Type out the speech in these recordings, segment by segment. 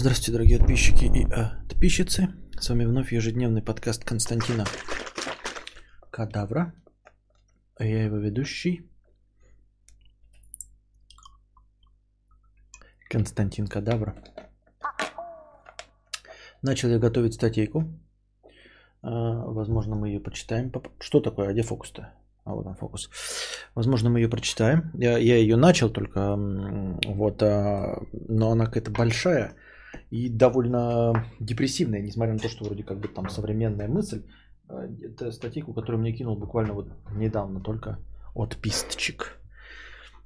Здравствуйте, дорогие подписчики и подписчицы. С вами вновь ежедневный подкаст Константина Кадавра. А я его ведущий. Константин Кадавра. Начал я готовить статейку. А, возможно, мы ее почитаем. Что такое? А где фокус-то? А вот он фокус. Возможно, мы ее прочитаем. Я, я ее начал только, вот, а, но она какая-то большая и довольно депрессивная, несмотря на то, что вроде как бы там современная мысль. А, это статейку, которую мне кинул буквально вот недавно только от пистчик.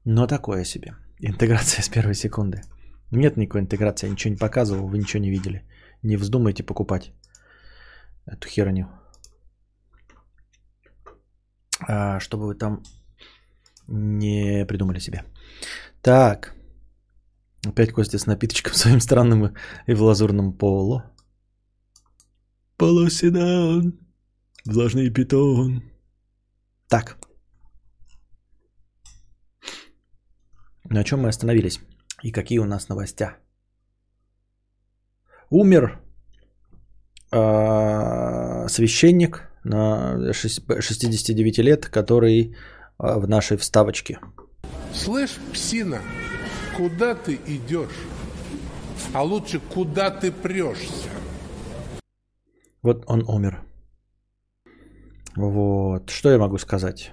Но такое себе. Интеграция с первой секунды. Нет никакой интеграции, я ничего не показывал, вы ничего не видели. Не вздумайте покупать эту херню. А, чтобы вы там не придумали себе. Так. Опять Костя с напиточком своим странным и в лазурном полу. Полуседан, влажный питон. Так. На чем мы остановились? И какие у нас новостя? Умер э, священник на 69 лет, который э, в нашей вставочке. Слышь, псина, куда ты идешь? А лучше, куда ты прешься? Вот он умер. Вот. Что я могу сказать?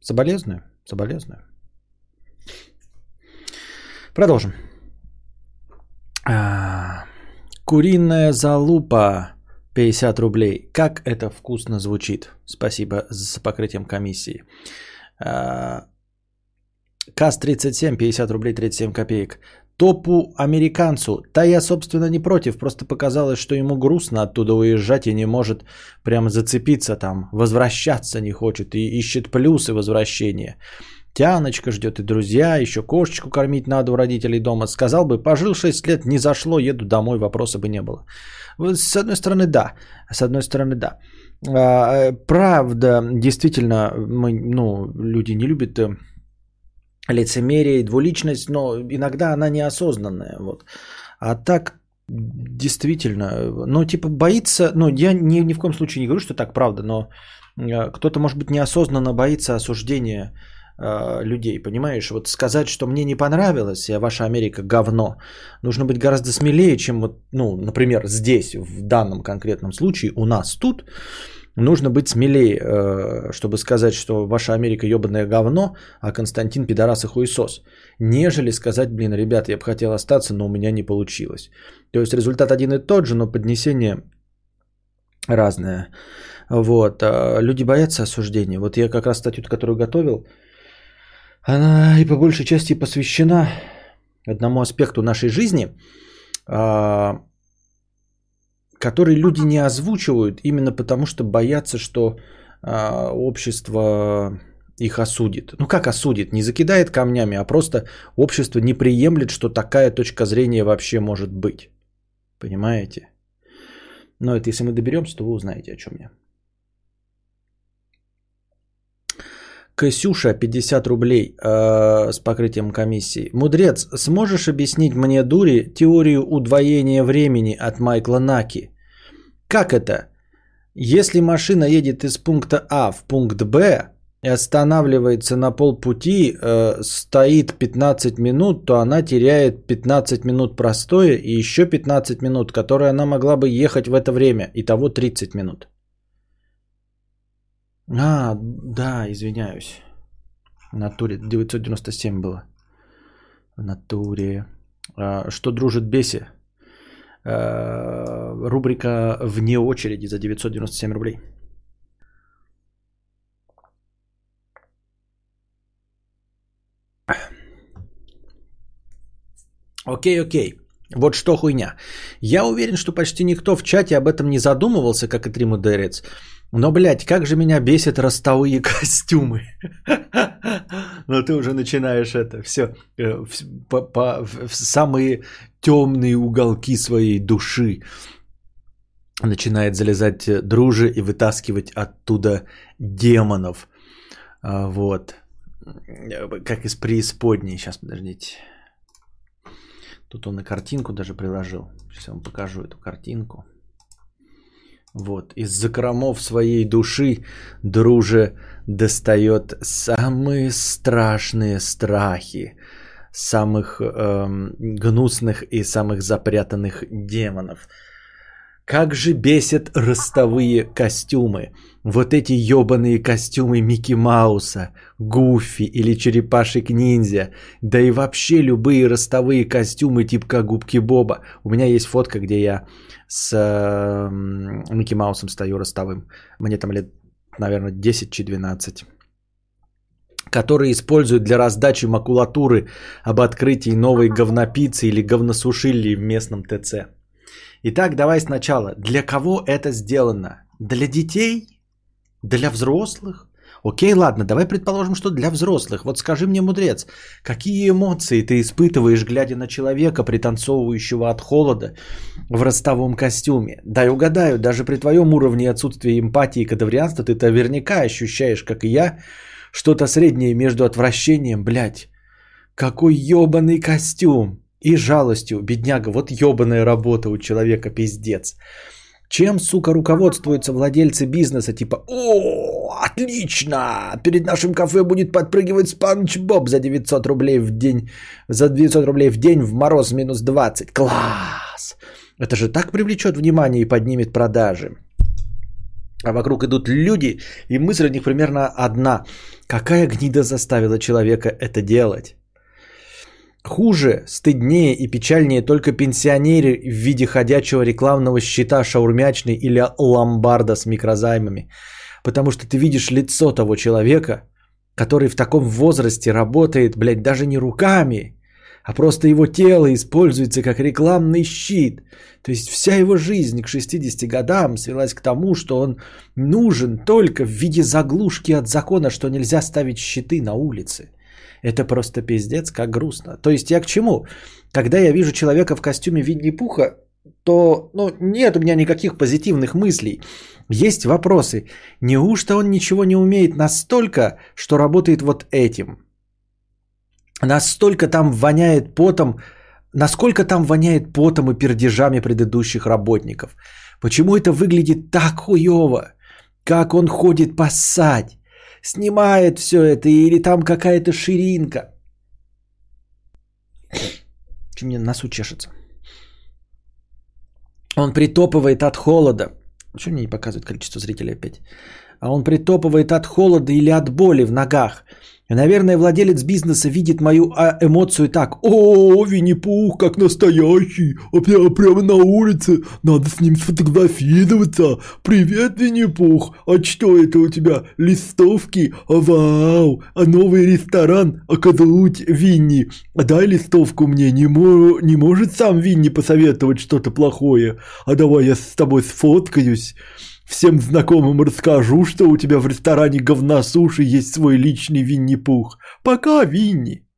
Соболезную? Соболезную. Продолжим. А, куриная залупа 50 рублей. Как это вкусно звучит. Спасибо за покрытием комиссии. А, КАС-37, 50 рублей 37 копеек. Топу американцу. Да я, собственно, не против. Просто показалось, что ему грустно оттуда уезжать и не может прям зацепиться там. Возвращаться не хочет и ищет плюсы возвращения. Тяночка ждет и друзья, еще кошечку кормить надо у родителей дома. Сказал бы, пожил 6 лет, не зашло, еду домой, вопроса бы не было. С одной стороны, да. С одной стороны, да. А, правда, действительно, мы, ну, люди не любят э, лицемерие, двуличность, но иногда она неосознанная. Вот. А так, действительно, ну, типа, боится, ну, я ни, ни в коем случае не говорю, что так правда, но э, кто-то, может быть, неосознанно боится осуждения э, людей, понимаешь? Вот сказать, что мне не понравилось, я ваша Америка говно, нужно быть гораздо смелее, чем вот, ну, например, здесь, в данном конкретном случае, у нас тут, нужно быть смелее, э, чтобы сказать, что ваша Америка ебаное говно, а Константин пидорас и хуесос, нежели сказать, блин, ребята, я бы хотел остаться, но у меня не получилось. То есть результат один и тот же, но поднесение разное. Вот. А люди боятся осуждения. Вот я как раз статью, которую готовил, она и по большей части посвящена одному аспекту нашей жизни, который люди не озвучивают именно потому, что боятся, что а, общество их осудит. Ну как осудит? Не закидает камнями, а просто общество не приемлет, что такая точка зрения вообще может быть. Понимаете? Но это если мы доберемся, то вы узнаете, о чем я. Ксюша, 50 рублей э, с покрытием комиссии. Мудрец, сможешь объяснить мне, дури, теорию удвоения времени от Майкла Наки? Как это? Если машина едет из пункта А в пункт Б и останавливается на полпути, э, стоит 15 минут, то она теряет 15 минут простоя и еще 15 минут, которые она могла бы ехать в это время. Итого 30 минут. А, да, извиняюсь. В натуре 997 было. В натуре. А, что дружит беси? А, рубрика «Вне очереди» за 997 рублей. Окей, окей. Вот что хуйня. Я уверен, что почти никто в чате об этом не задумывался, как и Тримудерец. Но, блядь, как же меня бесит ростовые костюмы. Но ты уже начинаешь это все э, в самые темные уголки своей души начинает залезать дружи и вытаскивать оттуда демонов. А, вот. Как из преисподней. Сейчас, подождите. Тут он и картинку даже приложил. Сейчас я вам покажу эту картинку. Вот, из закромов своей души друже достает самые страшные страхи, самых эм, гнусных и самых запрятанных демонов. Как же бесят ростовые костюмы. Вот эти ебаные костюмы Микки Мауса, Гуфи или Черепашек Ниндзя. Да и вообще любые ростовые костюмы типа Губки Боба. У меня есть фотка, где я с э, Микки Маусом стою ростовым. Мне там лет, наверное, 10-12 которые используют для раздачи макулатуры об открытии новой говнопицы или говносушили в местном ТЦ. Итак, давай сначала. Для кого это сделано? Для детей? Для взрослых? Окей, ладно, давай предположим, что для взрослых. Вот скажи мне, мудрец, какие эмоции ты испытываешь, глядя на человека, пританцовывающего от холода в ростовом костюме? Дай угадаю, даже при твоем уровне отсутствия эмпатии и кадаврианства ты наверняка ощущаешь, как и я, что-то среднее между отвращением, блядь, какой ебаный костюм, и жалостью, бедняга, вот ебаная работа у человека, пиздец. Чем, сука, руководствуются владельцы бизнеса, типа, о, отлично, перед нашим кафе будет подпрыгивать Спанч Боб за 900 рублей в день, за 900 рублей в день в мороз минус 20, класс. Это же так привлечет внимание и поднимет продажи. А вокруг идут люди, и мысль у них примерно одна. Какая гнида заставила человека это делать? Хуже, стыднее и печальнее только пенсионеры в виде ходячего рекламного щита шаурмячной или ломбарда с микрозаймами. Потому что ты видишь лицо того человека, который в таком возрасте работает, блядь, даже не руками, а просто его тело используется как рекламный щит. То есть вся его жизнь к 60 годам свелась к тому, что он нужен только в виде заглушки от закона, что нельзя ставить щиты на улице. Это просто пиздец, как грустно. То есть я к чему? Когда я вижу человека в костюме Винни-Пуха, то ну, нет у меня никаких позитивных мыслей. Есть вопросы. Неужто он ничего не умеет настолько, что работает вот этим? Настолько там воняет потом, насколько там воняет потом и пердежами предыдущих работников? Почему это выглядит так хуево? Как он ходит поссать? Снимает все это, или там какая-то ширинка. Чем мне носу чешется? Он притопывает от холода. Почему мне не показывает количество зрителей опять? А он притопывает от холода или от боли в ногах. Наверное, владелец бизнеса видит мою а, эмоцию так. О, Винни-Пух, как настоящий. Прямо, прямо на улице. Надо с ним сфотографироваться. Привет, Винни-Пух. А что это у тебя? Листовки? А, вау. А новый ресторан? А кадруть Винни. А дай листовку мне. Не, мо- не может сам Винни посоветовать что-то плохое. А давай я с тобой сфоткаюсь. Всем знакомым расскажу, что у тебя в ресторане говна суши есть свой личный Винни-Пух. Пока, Винни.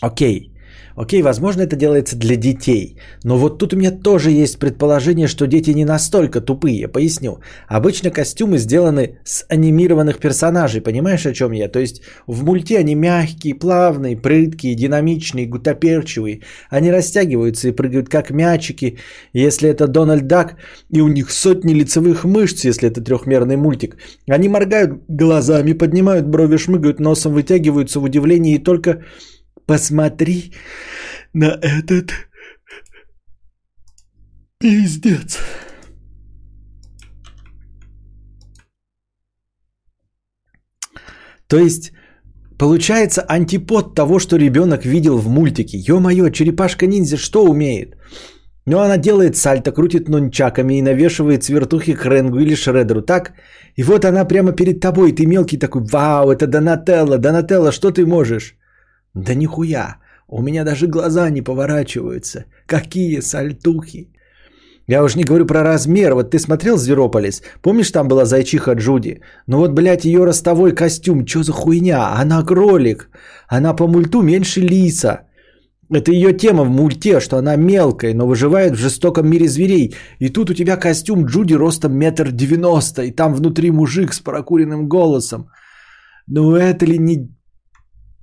Окей. Окей, возможно, это делается для детей. Но вот тут у меня тоже есть предположение, что дети не настолько тупые. Поясню. Обычно костюмы сделаны с анимированных персонажей. Понимаешь, о чем я? То есть в мульте они мягкие, плавные, прыткие, динамичные, гутоперчивые. Они растягиваются и прыгают как мячики, если это Дональд Дак. И у них сотни лицевых мышц, если это трехмерный мультик. Они моргают глазами, поднимают брови, шмыгают носом, вытягиваются в удивлении и только посмотри на этот пиздец. То есть, получается антипод того, что ребенок видел в мультике. Ё-моё, черепашка-ниндзя что умеет? Ну, она делает сальто, крутит нунчаками и навешивает свертухи к Ренгу или Шредеру, так? И вот она прямо перед тобой, ты мелкий такой, вау, это Донателло, Донателло, что ты можешь? Да нихуя, у меня даже глаза не поворачиваются. Какие сальтухи. Я уж не говорю про размер. Вот ты смотрел «Зверополис»? Помнишь, там была зайчиха Джуди? Ну вот, блядь, ее ростовой костюм. Что за хуйня? Она кролик. Она по мульту меньше лиса. Это ее тема в мульте, что она мелкая, но выживает в жестоком мире зверей. И тут у тебя костюм Джуди ростом метр девяносто, и там внутри мужик с прокуренным голосом. Ну это ли не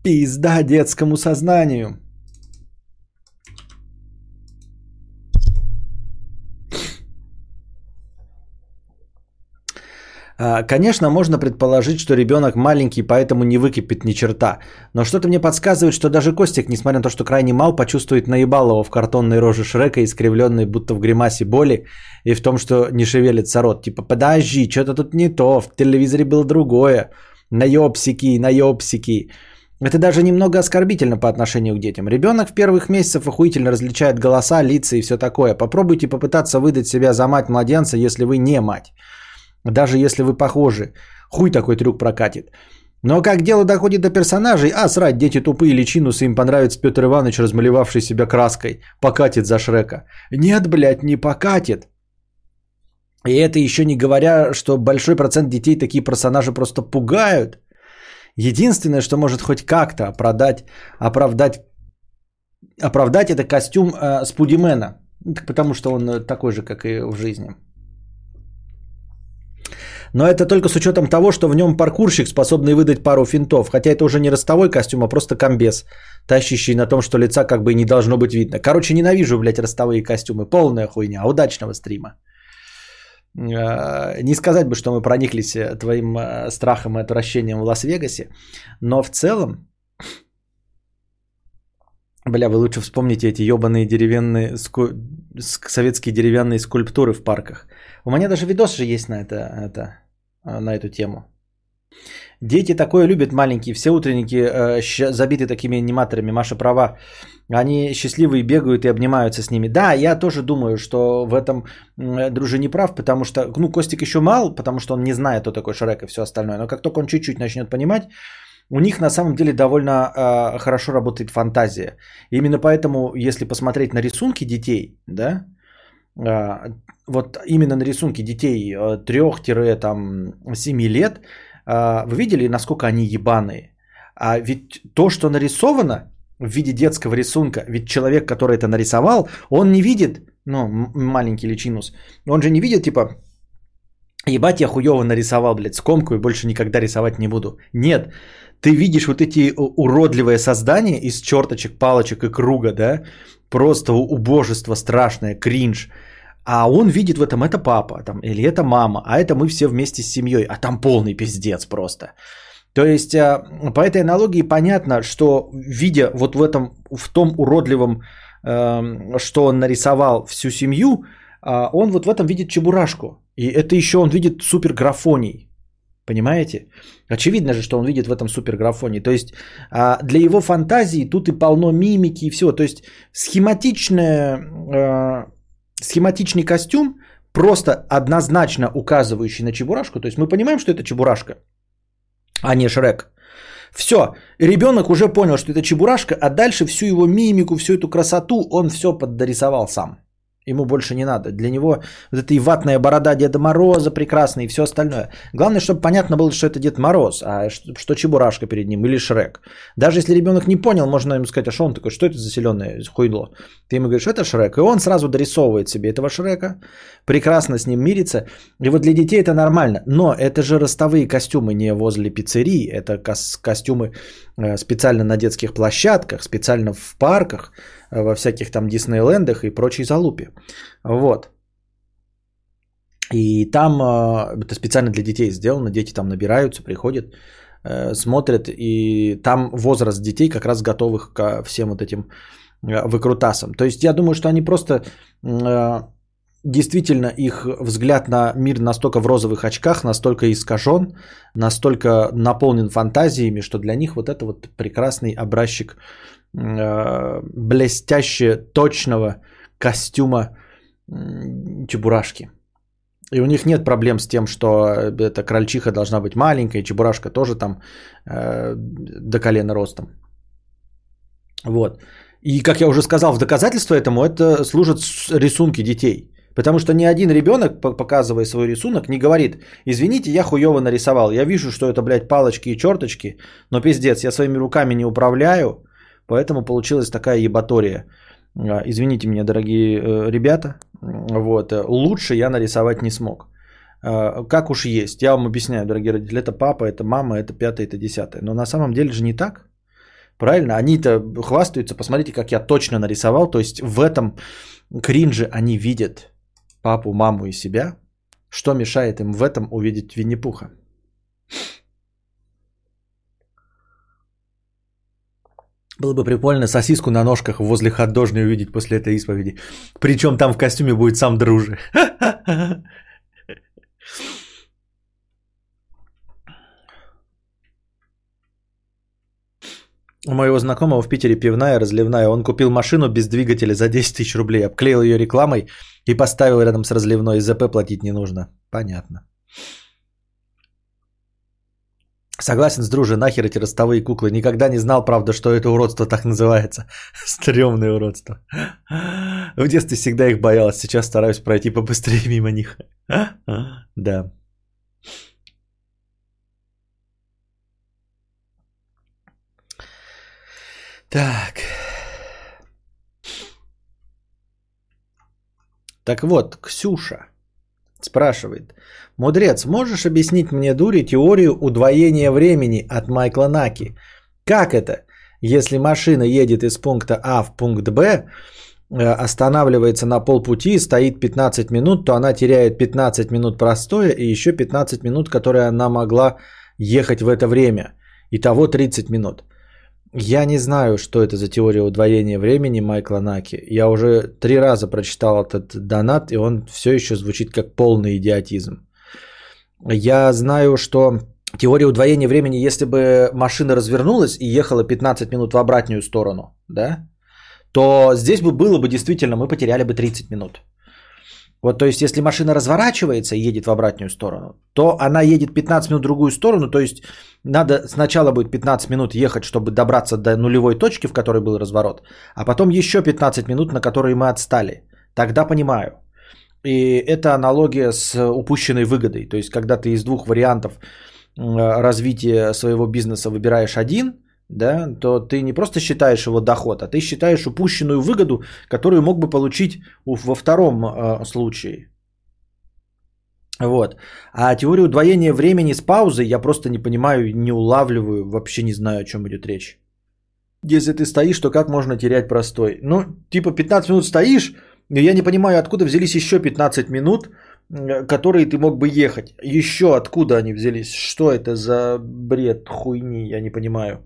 Пизда детскому сознанию. А, конечно, можно предположить, что ребенок маленький, поэтому не выкипит ни черта. Но что-то мне подсказывает, что даже Костик, несмотря на то, что крайне мал, почувствует наебалово в картонной роже Шрека, искривленной будто в гримасе боли, и в том, что не шевелится рот. Типа, подожди, что-то тут не то, в телевизоре было другое. Наебсики, наебсики. Это даже немного оскорбительно по отношению к детям. Ребенок в первых месяцев охуительно различает голоса, лица и все такое. Попробуйте попытаться выдать себя за мать младенца, если вы не мать. Даже если вы похожи. Хуй такой трюк прокатит. Но как дело доходит до персонажей, а срать, дети тупые личинусы, им понравится Петр Иванович, размалевавший себя краской, покатит за Шрека. Нет, блядь, не покатит. И это еще не говоря, что большой процент детей такие персонажи просто пугают. Единственное, что может хоть как-то оправдать, оправдать, оправдать это костюм э, Спудимена. Потому что он э, такой же, как и в жизни. Но это только с учетом того, что в нем паркурщик, способный выдать пару финтов. Хотя это уже не ростовой костюм, а просто комбез, тащащий на том, что лица как бы не должно быть видно. Короче, ненавижу, блядь, ростовые костюмы. Полная хуйня. Удачного стрима. Э, не сказать бы, что мы прониклись э, твоим э, страхом и отвращением в Лас-Вегасе, но в целом, бля, вы лучше вспомните эти ебаные деревянные, ску... советские деревянные скульптуры в парках. У меня даже видос же есть на, это, это, на эту тему. Дети такое любят маленькие, все утренники э, забиты такими аниматорами, Маша права. Они счастливые бегают и обнимаются с ними. Да, я тоже думаю, что в этом друже не прав, потому что, ну, Костик еще мал, потому что он не знает, кто такой Шрек и все остальное. Но как только он чуть-чуть начнет понимать, у них на самом деле довольно э, хорошо работает фантазия. Именно поэтому, если посмотреть на рисунки детей, да, э, вот именно на рисунки детей 3-7 лет, э, вы видели, насколько они ебаные? А ведь то, что нарисовано, в виде детского рисунка. Ведь человек, который это нарисовал, он не видит, ну, маленький личинус, он же не видит, типа, ебать, я хуево нарисовал, блядь, скомку и больше никогда рисовать не буду. Нет, ты видишь вот эти уродливые создания из черточек, палочек и круга, да, просто убожество страшное, кринж. А он видит в этом, это папа, там, или это мама, а это мы все вместе с семьей, а там полный пиздец просто. То есть э, по этой аналогии понятно, что видя вот в этом, в том уродливом, эм, что он нарисовал всю семью, а, он вот в этом видит чебурашку. И это еще он видит суперграфоний. Понимаете? Очевидно же, что он видит в этом суперграфоний. То есть а, для его фантазии тут и полно мимики и всего. То есть схематичная, э, схематичный костюм, просто однозначно указывающий на чебурашку. То есть мы понимаем, что это чебурашка а не Шрек. Все, ребенок уже понял, что это чебурашка, а дальше всю его мимику, всю эту красоту он все поддорисовал сам. Ему больше не надо. Для него вот эта и ватная борода Деда Мороза прекрасная и все остальное. Главное, чтобы понятно было, что это Дед Мороз, а что, что Чебурашка перед ним или Шрек. Даже если ребенок не понял, можно ему сказать, а что он такой, что это за зеленое хуйло? Ты ему говоришь, это Шрек. И он сразу дорисовывает себе этого Шрека, прекрасно с ним мирится. И вот для детей это нормально. Но это же ростовые костюмы не возле пиццерии, это костюмы э, специально на детских площадках, специально в парках – во всяких там Диснейлендах и прочей залупе. Вот. И там а, это специально для детей сделано, дети там набираются, приходят, э, смотрят, и там возраст детей как раз готовых ко всем вот этим э, выкрутасам. То есть я думаю, что они просто э, действительно их взгляд на мир настолько в розовых очках, настолько искажен, настолько наполнен фантазиями, что для них вот это вот прекрасный образчик Э, блестяще точного костюма Чебурашки. И у них нет проблем с тем, что эта крольчиха должна быть маленькая, Чебурашка тоже там э, до колена ростом. Вот. И, как я уже сказал, в доказательство этому это служат рисунки детей. Потому что ни один ребенок, показывая свой рисунок, не говорит, извините, я хуево нарисовал. Я вижу, что это, блядь, палочки и черточки, но пиздец, я своими руками не управляю, Поэтому получилась такая ебатория. А, извините меня, дорогие э, ребята. Вот. Лучше я нарисовать не смог. А, как уж есть. Я вам объясняю, дорогие родители. Это папа, это мама, это пятое, это десятое. Но на самом деле же не так. Правильно? Они-то хвастаются, посмотрите, как я точно нарисовал. То есть в этом кринже они видят папу, маму и себя. Что мешает им в этом увидеть Винни-Пуха? Было бы прикольно сосиску на ножках возле хот-дожной увидеть после этой исповеди. Причем там в костюме будет сам дружи. У моего знакомого в Питере пивная, разливная. Он купил машину без двигателя за 10 тысяч рублей, обклеил ее рекламой и поставил рядом с разливной. ЗП платить не нужно. Понятно. Согласен с друже, нахер эти ростовые куклы. Никогда не знал, правда, что это уродство так называется. Стремное уродство. В детстве всегда их боялась. Сейчас стараюсь пройти побыстрее мимо них. Да. Так. Так вот, Ксюша спрашивает. Мудрец, можешь объяснить мне, дури, теорию удвоения времени от Майкла Наки? Как это, если машина едет из пункта А в пункт Б, э, останавливается на полпути, стоит 15 минут, то она теряет 15 минут простоя и еще 15 минут, которые она могла ехать в это время. Итого 30 минут. Я не знаю, что это за теория удвоения времени Майкла Наки. Я уже три раза прочитал этот донат, и он все еще звучит как полный идиотизм. Я знаю, что теория удвоения времени, если бы машина развернулась и ехала 15 минут в обратную сторону, да, то здесь бы было бы действительно, мы потеряли бы 30 минут. Вот, то есть, если машина разворачивается и едет в обратную сторону, то она едет 15 минут в другую сторону, то есть надо сначала будет 15 минут ехать, чтобы добраться до нулевой точки, в которой был разворот, а потом еще 15 минут, на которые мы отстали. Тогда понимаю. И это аналогия с упущенной выгодой. То есть, когда ты из двух вариантов развития своего бизнеса выбираешь один – да, то ты не просто считаешь его доход, а ты считаешь упущенную выгоду, которую мог бы получить во втором э, случае. Вот. А теорию удвоения времени с паузой я просто не понимаю, не улавливаю, вообще не знаю, о чем идет речь. Если ты стоишь, то как можно терять простой? Ну, типа 15 минут стоишь, я не понимаю, откуда взялись еще 15 минут, которые ты мог бы ехать. Еще откуда они взялись? Что это за бред хуйни, я не понимаю.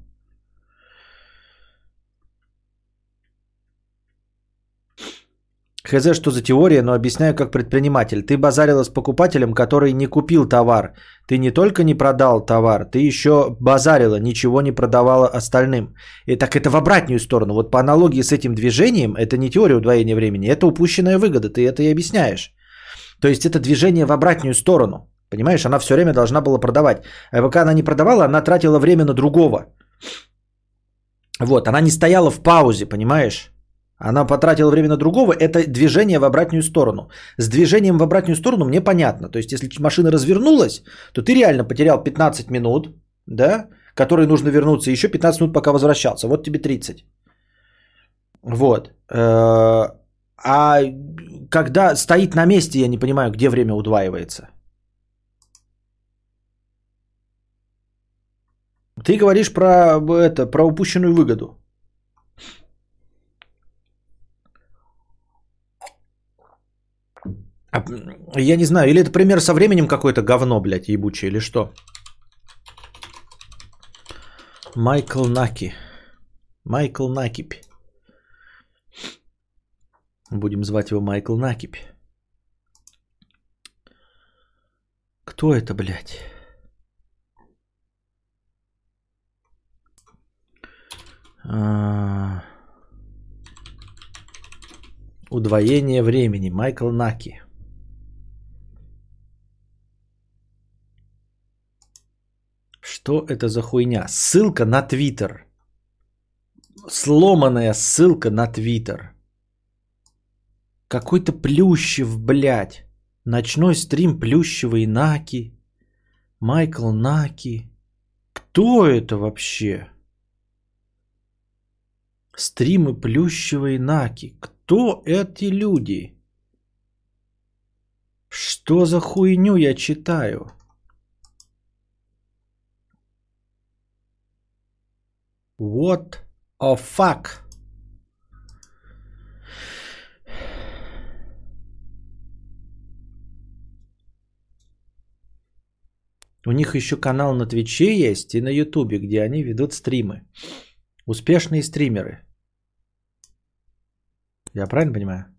Хз, что за теория, но объясняю как предприниматель. Ты базарила с покупателем, который не купил товар. Ты не только не продал товар, ты еще базарила, ничего не продавала остальным. И так это в обратную сторону. Вот по аналогии с этим движением, это не теория удвоения времени, это упущенная выгода, ты это и объясняешь. То есть это движение в обратную сторону. Понимаешь, она все время должна была продавать. А пока она не продавала, она тратила время на другого. Вот, она не стояла в паузе, понимаешь? Она потратила время на другого, это движение в обратную сторону. С движением в обратную сторону мне понятно. То есть, если машина развернулась, то ты реально потерял 15 минут, да, которые нужно вернуться, еще 15 минут, пока возвращался. Вот тебе 30. Вот. Э, а когда стоит на месте, я не понимаю, где время удваивается. Ты говоришь про это, про упущенную выгоду. Я не знаю, или это пример со временем какое-то говно, блядь, ебучее, или что? Майкл Наки. Майкл Накипь. Будем звать его Майкл Накипь. Кто это, блядь? А... Удвоение времени. Майкл Наки. Что это за хуйня? Ссылка на Твиттер. Сломанная ссылка на Твиттер. Какой-то Плющев, блядь. Ночной стрим Плющева Наки. Майкл Наки. Кто это вообще? Стримы Плющева Наки. Кто эти люди? Что за хуйню я читаю? What О, фак. У них еще канал на Твиче есть и на Ютубе, где они ведут стримы. Успешные стримеры. Я правильно понимаю?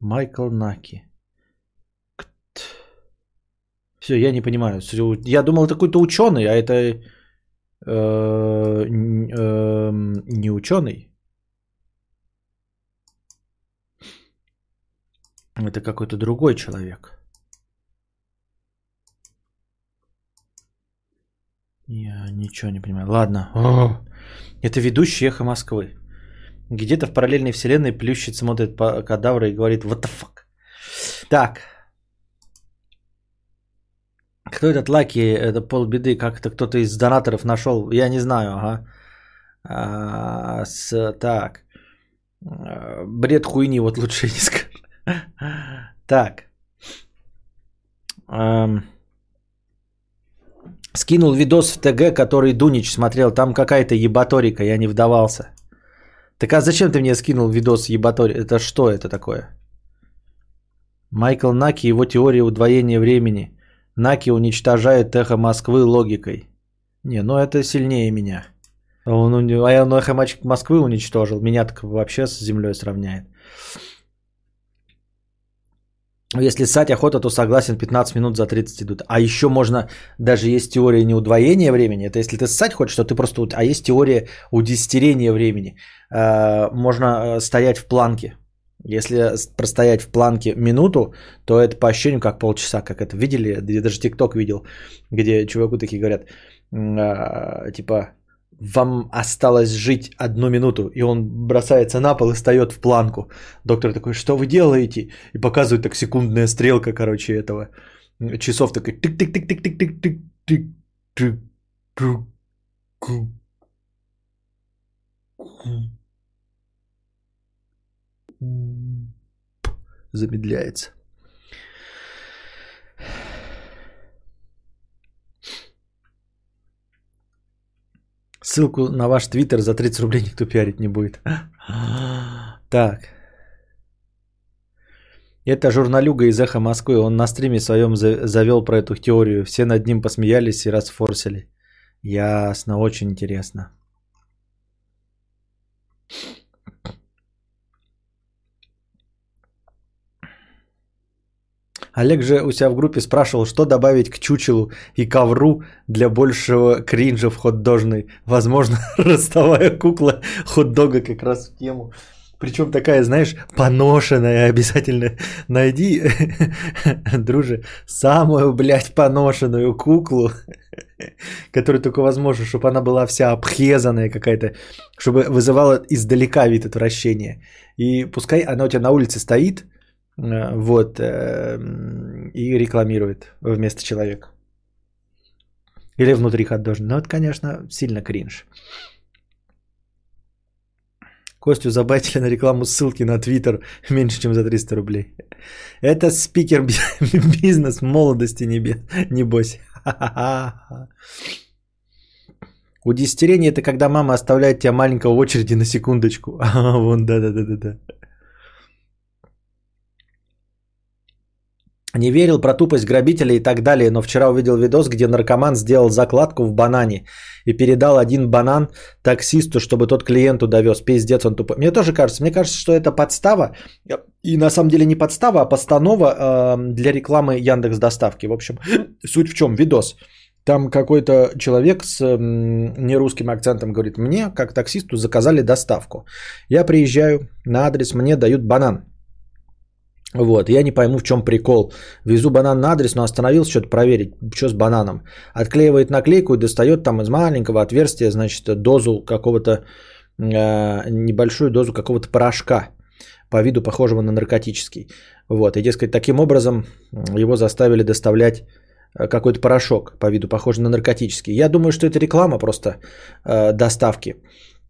Майкл Наки. Все, я не понимаю. Я думал, это какой-то ученый, а это э, э, не ученый. Это какой-то другой человек. Я ничего не понимаю. Ладно. О, это ведущий эхо Москвы. Где-то в параллельной вселенной плющит, смотрит по кадавра и говорит what the fuck. Так. Кто этот Лаки? Это полбеды. Как это кто-то из донаторов нашел? Я не знаю. Ага. А, с, так. Бред хуйни, вот лучше не скажу. Так. Эм. Скинул видос в ТГ, который Дунич смотрел. Там какая-то ебаторика, я не вдавался. Так а зачем ты мне скинул видос ебаторика? Это что это такое? Майкл Наки, его теория удвоения времени. Наки уничтожает эхо Москвы логикой. Не, ну это сильнее меня. Он, а я эхо Москвы уничтожил. Меня так вообще с землей сравняет. Если ссать охота, то согласен, 15 минут за 30 идут. А еще можно, даже есть теория не удвоения времени, это если ты ссать хочешь, то ты просто... А есть теория удестерения времени. А, можно э, стоять в планке. Если простоять в планке минуту, то это по ощущению как полчаса, как это видели, я даже ТикТок видел, где чуваку такие говорят, а, типа, вам осталось жить одну минуту, и он бросается на пол и встает в планку. Доктор такой, что вы делаете? И показывает так секундная стрелка, короче, этого часов такой тык тык тык тык тык тык тык тык тык тык замедляется. Ссылку на ваш твиттер за 30 рублей никто пиарить не будет. Так. Это журналюга из «Эхо Москвы». Он на стриме своем завел про эту теорию. Все над ним посмеялись и расфорсили. Ясно, очень интересно. Олег же у себя в группе спрашивал, что добавить к чучелу и ковру для большего кринжа в хот-дожной. Возможно, ростовая кукла хот-дога как раз в тему. Причем такая, знаешь, поношенная обязательно. Найди, друже, самую, блядь, поношенную куклу, которую только возможно, чтобы она была вся обхезанная какая-то, чтобы вызывала издалека вид отвращения. И пускай она у тебя на улице стоит, вот, эм, и рекламирует вместо человека. Или внутри хот-дожа. Ну, это, конечно, сильно кринж. Костю забайтили на рекламу ссылки на Твиттер меньше, чем за 300 рублей. Это спикер бизнес молодости небес, небось. Удестерение это когда мама оставляет тебя маленького очереди на секундочку. А, вон, да-да-да-да-да. Не верил про тупость грабителя и так далее, но вчера увидел видос, где наркоман сделал закладку в банане и передал один банан таксисту, чтобы тот клиенту довез. Пиздец, он тупой. Мне тоже кажется, мне кажется, что это подстава. И на самом деле не подстава, а постанова э, для рекламы Яндекс Доставки. В общем, суть в чем? Видос. Там какой-то человек с э, нерусским акцентом говорит, мне как таксисту заказали доставку. Я приезжаю на адрес, мне дают банан. Вот, я не пойму, в чем прикол. Везу банан на адрес, но остановился что-то проверить, что с бананом. Отклеивает наклейку и достает там из маленького отверстия, значит, дозу какого-то, э, небольшую дозу какого-то порошка, по виду похожего на наркотический. Вот, и, дескать, таким образом его заставили доставлять э, какой-то порошок, по виду похожий на наркотический. Я думаю, что это реклама просто э, доставки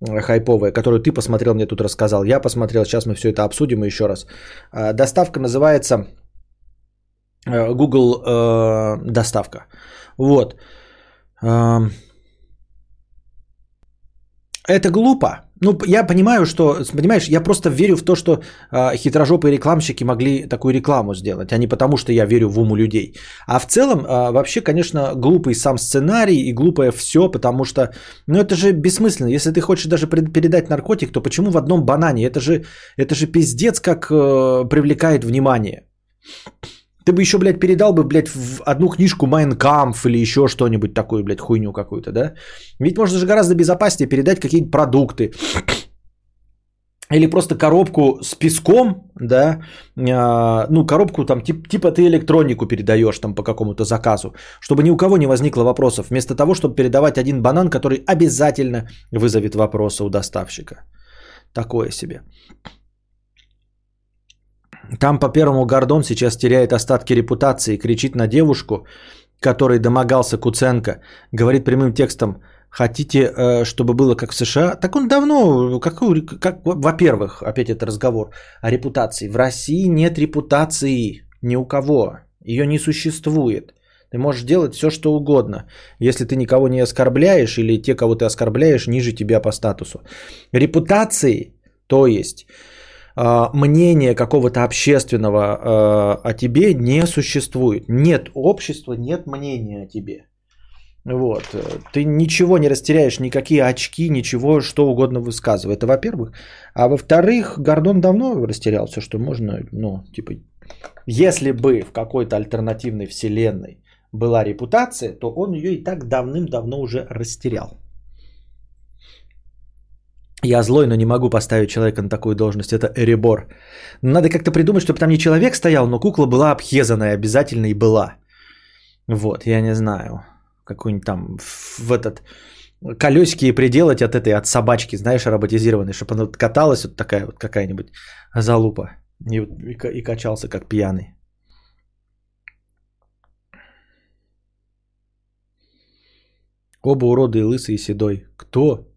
хайповая, которую ты посмотрел, мне тут рассказал. Я посмотрел, сейчас мы все это обсудим еще раз. А, доставка называется Э, Google э, доставка. Вот. Эм, это глупо. Ну, я понимаю, что, понимаешь, я просто верю в то, что э, хитрожопые рекламщики могли такую рекламу сделать, а не потому, что я верю в уму людей. А в целом, э, вообще, конечно, глупый сам сценарий и глупое все, потому что, ну, это же бессмысленно. Если ты хочешь даже передать наркотик, то почему в одном банане? Это же, это же пиздец, как э, привлекает внимание. Ты бы еще, блядь, передал бы, блядь, в одну книжку Майнкамф или еще что-нибудь такую, блядь, хуйню какую-то, да? Ведь можно же гораздо безопаснее передать какие-нибудь продукты. Или просто коробку с песком, да, а, ну, коробку там, тип, типа ты электронику передаешь там по какому-то заказу, чтобы ни у кого не возникло вопросов, вместо того, чтобы передавать один банан, который обязательно вызовет вопросы у доставщика. Такое себе. Там по первому Гордон сейчас теряет остатки репутации, кричит на девушку, которой домогался Куценко, говорит прямым текстом, хотите, э, чтобы было как в США? Так он давно, как, как, во-первых, опять это разговор о репутации. В России нет репутации ни у кого, ее не существует. Ты можешь делать все, что угодно, если ты никого не оскорбляешь или те, кого ты оскорбляешь, ниже тебя по статусу. Репутации, то есть а, мнение какого-то общественного а, о тебе не существует. Нет общества, нет мнения о тебе. Вот. Ты ничего не растеряешь, никакие очки, ничего, что угодно высказывай. Это во-первых. А во-вторых, Гордон давно растерял все, что можно. Ну, типа, если бы в какой-то альтернативной вселенной была репутация, то он ее и так давным-давно уже растерял. Я злой, но не могу поставить человека на такую должность. Это Эребор. Надо как-то придумать, чтобы там не человек стоял, но кукла была обхезанная, обязательно и была. Вот, я не знаю. Какой-нибудь там в этот колесики приделать от этой, от собачки, знаешь, роботизированной, чтобы она каталась вот такая вот какая-нибудь залупа и, и, и качался как пьяный. Оба уроды и лысый и седой. Кто?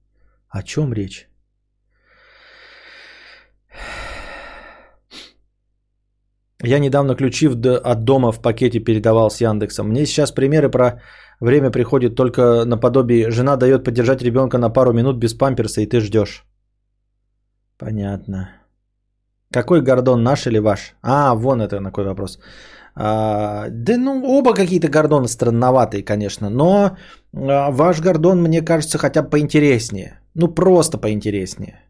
О чем речь? Я недавно ключи от дома в пакете передавал с Яндексом. Мне сейчас примеры про время приходит только наподобие. Жена дает поддержать ребенка на пару минут без памперса, и ты ждешь. Понятно. Какой гордон, наш или ваш? А, вон это на какой вопрос. А, да ну, оба какие-то гордоны странноватые, конечно, но а, ваш гордон, мне кажется, хотя бы поинтереснее. Ну, просто поинтереснее.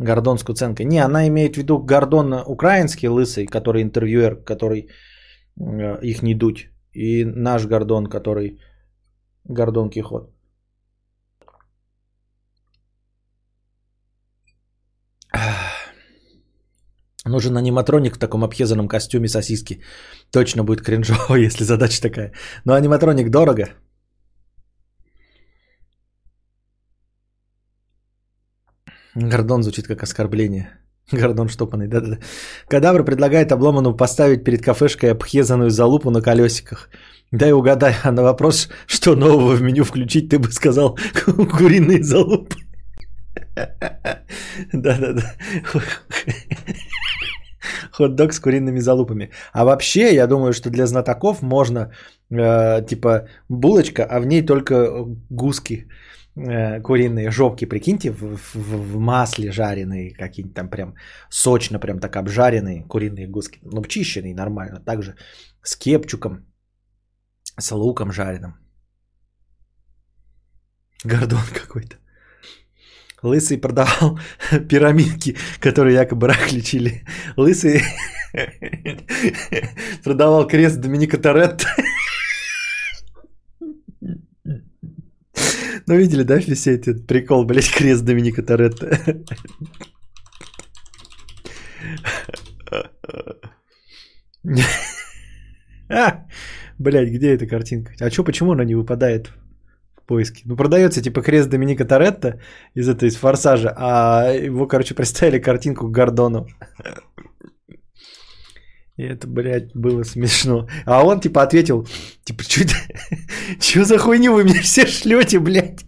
Гордон с Куценко. Не, она имеет в виду Гордон украинский лысый, который интервьюер, который э, их не дуть. И наш Гордон, который Гордон Кихот. Нужен аниматроник в таком обхезанном костюме сосиски. Точно будет кринжово, если задача такая. Но аниматроник дорого. Гордон звучит как оскорбление. Гордон штопанный, да-да-да. Кадавр предлагает обломану поставить перед кафешкой обхезанную залупу на колесиках. Дай угадай, а на вопрос, что нового в меню включить, ты бы сказал куриные залупы. Да-да-да. Хот-дог с куриными залупами. А вообще, я думаю, что для знатоков можно, э, типа, булочка, а в ней только гуски. Э, куриные жопки, прикиньте, в, в, в масле жареные, какие-нибудь там прям сочно, прям так обжаренные куриные гуски, ну, чищенные нормально, также с кепчуком, с луком жареным. Гордон какой-то. Лысый продавал пирамидки, которые якобы рак лечили. Лысый продавал крест Доминика Торетто. Ну, видели, да, все этот прикол, блядь, крест Доминика Торетто? а, блядь, где эта картинка? А что, почему она не выпадает в поиске? Ну, продается типа крест Доминика Торетто из этой, из форсажа, а его, короче, представили картинку к Гордону. И это, блядь, было смешно. А он, типа, ответил, типа, что? Что за хуйню вы мне все шлете, блядь?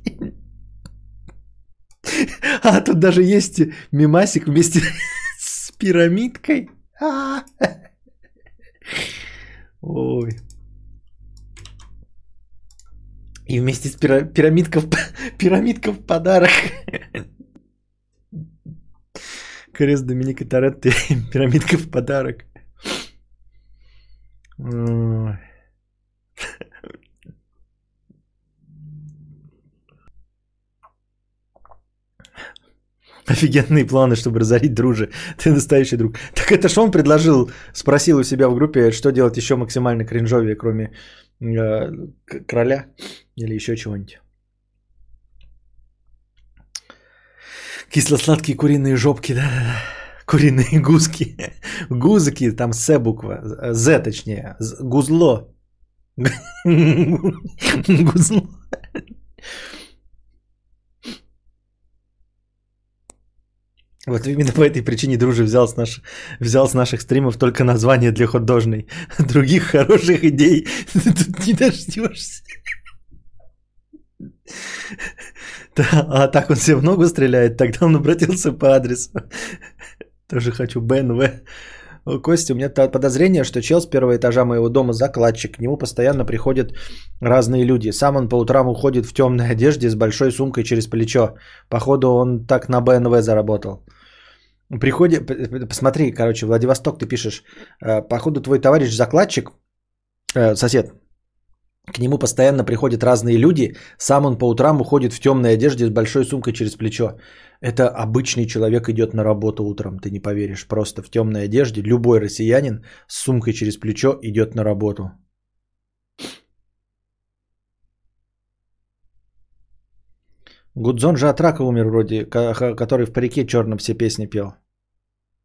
А тут даже есть мимасик вместе с пирамидкой. Ой. И вместе с пира- пирамидка, в, пирамидка в подарок. Крест Доминика Торетто, пирамидка в подарок. Офигенные планы, чтобы разорить дружи. Ты настоящий друг. Так это что он предложил? Спросил у себя в группе, что делать еще максимально кринжовее, кроме э, короля или еще чего-нибудь. Кисло-сладкие куриные жопки, да-да-да. Куриные гузки. Гузки, там С буква. З точнее. Гузло. Гузло. Вот именно по этой причине Дружи взял с, наш, взял с наших стримов только название для художной. Других хороших идей ты тут не дождешься. Да, а так он себе в ногу стреляет, тогда он обратился по адресу. Тоже хочу БНВ. Костя, у меня подозрение, что чел с первого этажа моего дома закладчик. К нему постоянно приходят разные люди. Сам он по утрам уходит в темной одежде с большой сумкой через плечо. Походу, он так на БНВ заработал. Приходи, посмотри, короче, Владивосток ты пишешь. Э, походу, твой товарищ закладчик, э, сосед, к нему постоянно приходят разные люди. Сам он по утрам уходит в темной одежде с большой сумкой через плечо. Это обычный человек идет на работу утром, ты не поверишь. Просто в темной одежде любой россиянин с сумкой через плечо идет на работу. Гудзон же от рака умер вроде, который в парике черном все песни пел.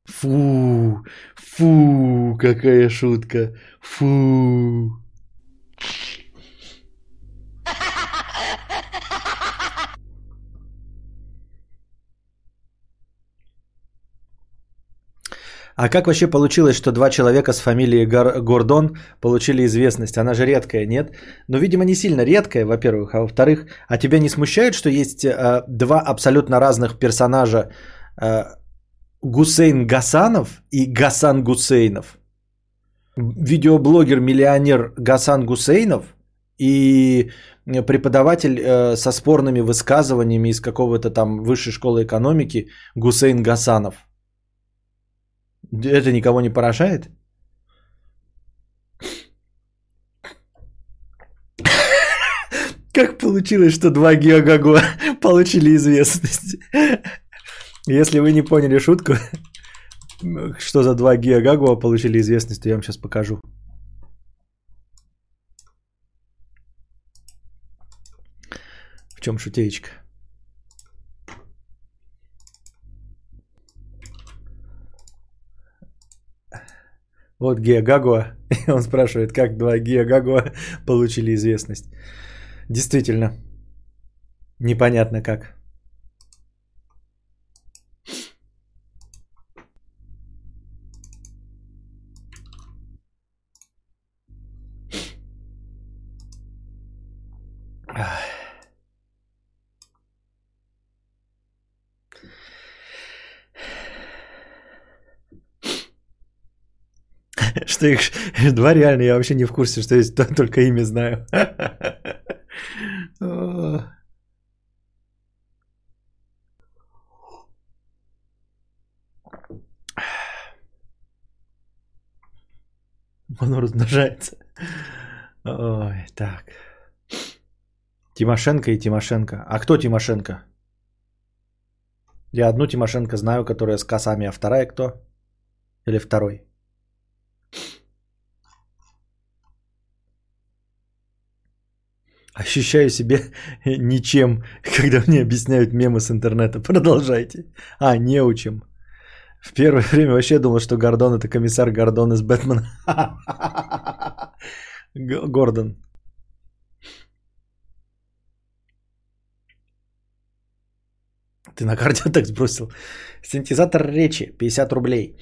Фу, фу, какая шутка, фу. А как вообще получилось, что два человека с фамилией Гор- Гордон получили известность? Она же редкая, нет? Ну, видимо, не сильно редкая, во-первых. А во-вторых, а тебя не смущает, что есть э, два абсолютно разных персонажа э, Гусейн Гасанов и Гасан Гусейнов? Видеоблогер-миллионер Гасан Гусейнов и преподаватель э, со спорными высказываниями из какого-то там высшей школы экономики Гусейн Гасанов – это никого не поражает? Как получилось, что два Геогаго получили известность? Если вы не поняли шутку, что за два Геогагуа получили известность, то я вам сейчас покажу. В чем шутеечка? Вот Гео Гагуа, он спрашивает, как два Гео Гагуа получили известность. Действительно, непонятно как. Что их два реально, я вообще не в курсе, что есть только имя знаю. Оно размножается. Ой, так. Тимошенко и Тимошенко. А кто Тимошенко? Я одну Тимошенко знаю, которая с косами, а вторая кто? Или второй? Ощущаю себя ничем, когда мне объясняют мемы с интернета. Продолжайте. А, не учим. В первое время вообще думал, что Гордон это комиссар Гордон из Бэтмена. Гордон. Ты на карте так сбросил. Синтезатор речи 50 рублей.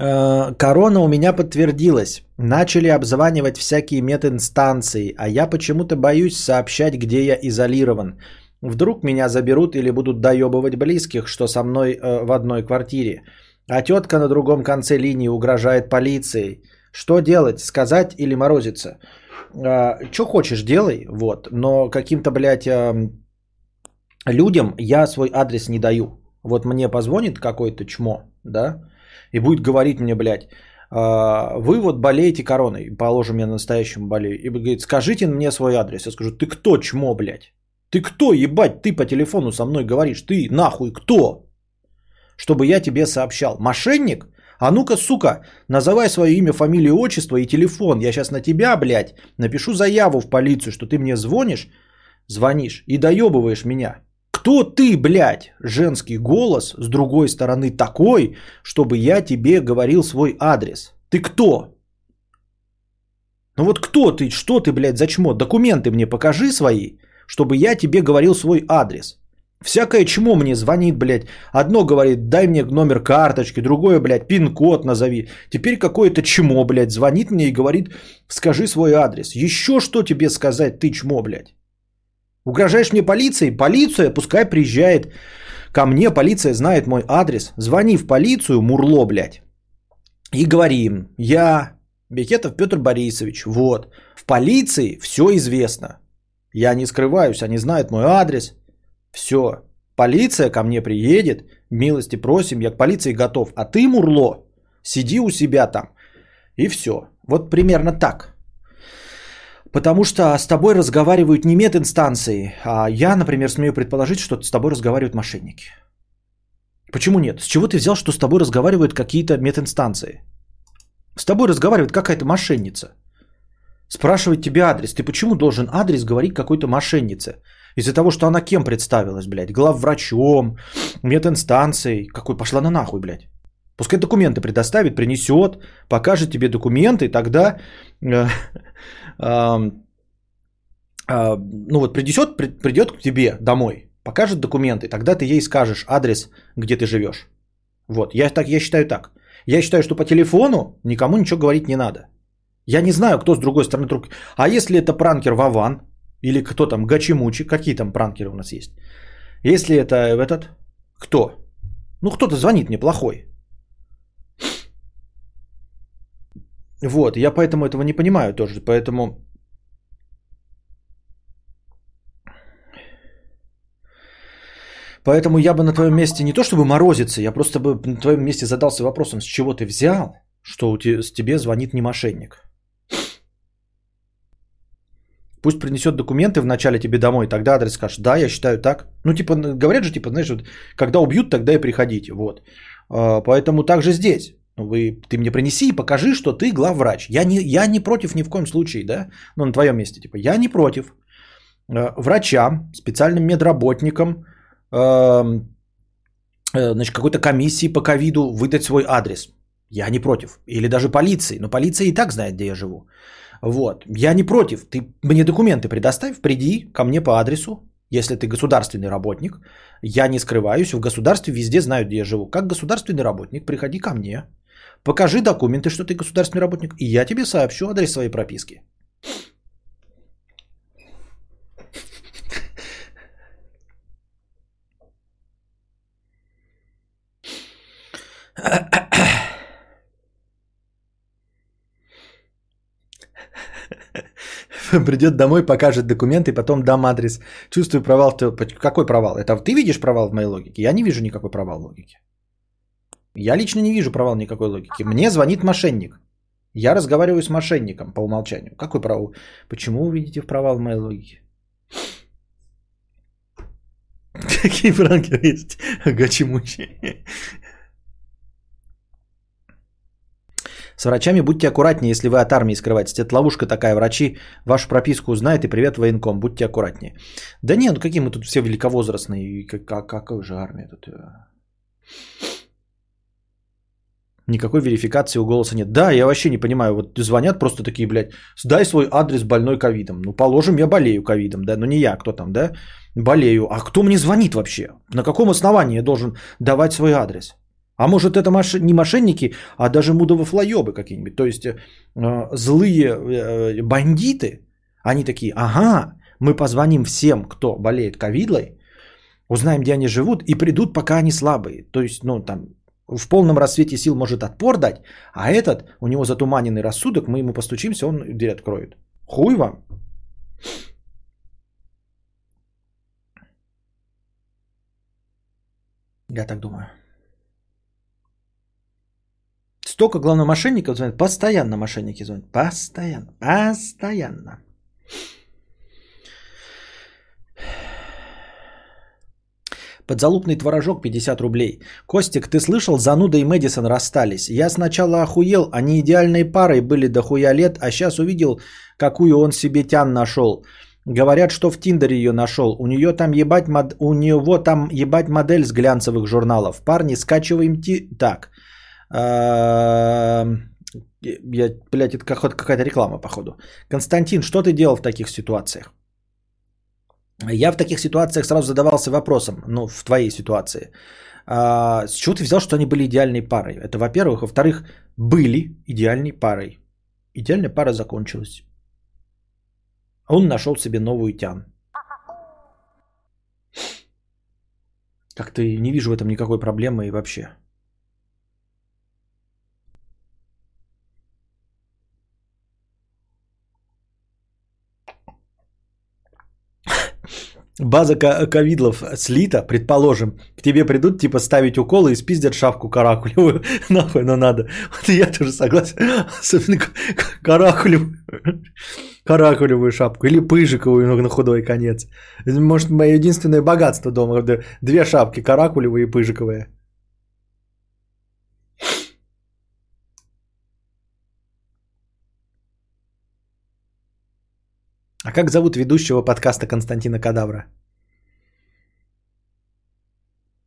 Э, корона у меня подтвердилась. Начали обзванивать всякие мединстанции, а я почему-то боюсь сообщать, где я изолирован. Вдруг меня заберут или будут доебывать близких, что со мной э, в одной квартире. А тетка на другом конце линии угрожает полицией. Что делать? Сказать или морозиться? А, что хочешь, делай, вот. Но каким-то, блядь, эм, людям я свой адрес не даю. Вот мне позвонит какой-то чмо, да, и будет говорить мне, блядь, «А, вы вот болеете короной, положим, я настоящему болею, и говорит, скажите мне свой адрес. Я скажу, ты кто, чмо, блядь? Ты кто, ебать, ты по телефону со мной говоришь, ты нахуй кто? Чтобы я тебе сообщал. Мошенник? А ну-ка, сука, называй свое имя, фамилию, отчество и телефон. Я сейчас на тебя, блядь, напишу заяву в полицию, что ты мне звонишь, звонишь и доебываешь меня. Кто ты, блядь, женский голос с другой стороны такой, чтобы я тебе говорил свой адрес? Ты кто? Ну вот кто ты, что ты, блядь, за чмо? Документы мне покажи свои, чтобы я тебе говорил свой адрес. Всякое чмо мне звонит, блядь. Одно говорит, дай мне номер карточки, другое, блядь, пин-код назови. Теперь какое-то чмо, блядь, звонит мне и говорит, скажи свой адрес. Еще что тебе сказать, ты чмо, блядь? Угрожаешь мне полицией? Полиция пускай приезжает ко мне, полиция знает мой адрес. Звони в полицию, мурло, блядь. И говори им, я Бекетов Петр Борисович, вот. В полиции все известно. Я не скрываюсь, они знают мой адрес. Все. Полиция ко мне приедет, милости просим, я к полиции готов. А ты, Мурло, сиди у себя там. И все. Вот примерно так. Потому что с тобой разговаривают не мединстанции, а я, например, смею предположить, что с тобой разговаривают мошенники. Почему нет? С чего ты взял, что с тобой разговаривают какие-то мединстанции? С тобой разговаривает какая-то мошенница. Спрашивает тебе адрес. Ты почему должен адрес говорить какой-то мошеннице? Из-за того, что она кем представилась, блядь? Главврачом, мединстанцией. Какой? Пошла на нахуй, блядь. Пускай документы предоставит, принесет, покажет тебе документы, тогда э, ну вот принесет, придет к тебе домой, покажет документы, тогда ты ей скажешь адрес, где ты живешь. Вот, я, так, я считаю так. Я считаю, что по телефону никому ничего говорить не надо. Я не знаю, кто с другой стороны трубки. А если это пранкер Вован, или кто там, Гачимучи, какие там пранкеры у нас есть? Если это этот, кто? Ну, кто-то звонит неплохой. Вот, я поэтому этого не понимаю тоже, поэтому... Поэтому я бы на твоем месте не то чтобы морозиться, я просто бы на твоем месте задался вопросом, с чего ты взял, что с тебе звонит не мошенник. Пусть принесет документы вначале тебе домой, тогда адрес скажешь, да, я считаю так. Ну, типа, говорят же, типа, знаешь, вот, когда убьют, тогда и приходите, вот. А, поэтому также здесь. Вы, ты мне принеси и покажи, что ты главврач. Я не, я не против ни в коем случае, да? Ну, на твоем месте, типа, я не против э, врачам, специальным медработникам, э, э, значит, какой-то комиссии по ковиду выдать свой адрес. Я не против. Или даже полиции. Но полиция и так знает, где я живу. Вот. Я не против. Ты мне документы предоставь, приди ко мне по адресу, если ты государственный работник. Я не скрываюсь, в государстве везде знают, где я живу. Как государственный работник, приходи ко мне. Покажи документы, что ты государственный работник, и я тебе сообщу адрес своей прописки. Придет домой, покажет документы, потом дам адрес. Чувствую провал. Какой провал? Это ты видишь провал в моей логике? Я не вижу никакой провал в логике. Я лично не вижу провал никакой логики. Мне звонит мошенник. Я разговариваю с мошенником по умолчанию. Какой провал? Почему вы видите провал в моей логике? Какие пранки есть? Гачимучи. С врачами будьте аккуратнее, если вы от армии скрываетесь. Это ловушка такая. Врачи вашу прописку узнают и привет военком. Будьте аккуратнее. Да нет, ну какие мы тут все великовозрастные. Как, как, какая же армия тут? Никакой верификации у голоса нет. Да, я вообще не понимаю. Вот звонят просто такие, блядь, сдай свой адрес больной ковидом. Ну, положим, я болею ковидом, да, но не я, кто там, да, болею. А кто мне звонит вообще? На каком основании я должен давать свой адрес? А может это маш... не мошенники, а даже мудово-флоебы какие-нибудь. То есть э, злые э, бандиты, они такие, ага, мы позвоним всем, кто болеет ковидлой, узнаем, где они живут, и придут, пока они слабые. То есть, ну, там, в полном рассвете сил может отпор дать, а этот, у него затуманенный рассудок, мы ему постучимся, он дверь откроет. Хуй вам. Я так думаю. Столько, главное, мошенников звонят. Постоянно мошенники звонят. Постоянно. Постоянно. Подзалупный творожок 50 рублей. Костик, ты слышал, Зануда и Мэдисон расстались. Я сначала охуел, они идеальной парой были до хуя лет, а сейчас увидел, какую он себе тян нашел. Говорят, что в Тиндере ее нашел. У нее там ебать мод... у него там ебать модель с глянцевых журналов. Парни, скачиваем ти... Так. Я, блядь, это какая-то реклама, походу. Константин, что ты делал в таких ситуациях? Я в таких ситуациях сразу задавался вопросом, ну, в твоей ситуации. А, с чего ты взял, что они были идеальной парой? Это во-первых. Во-вторых, были идеальной парой. Идеальная пара закончилась. Он нашел себе новую тян. Как-то не вижу в этом никакой проблемы и вообще. База ковидлов слита, предположим, к тебе придут, типа, ставить уколы и спиздят шапку каракулевую. Нахуй, но надо. Вот я тоже согласен. Особенно каракулевую, каракулевую шапку. Или пыжиковую на худой конец. Может, мое единственное богатство дома. Две шапки, каракулевые и пыжиковые. А как зовут ведущего подкаста Константина Кадавра?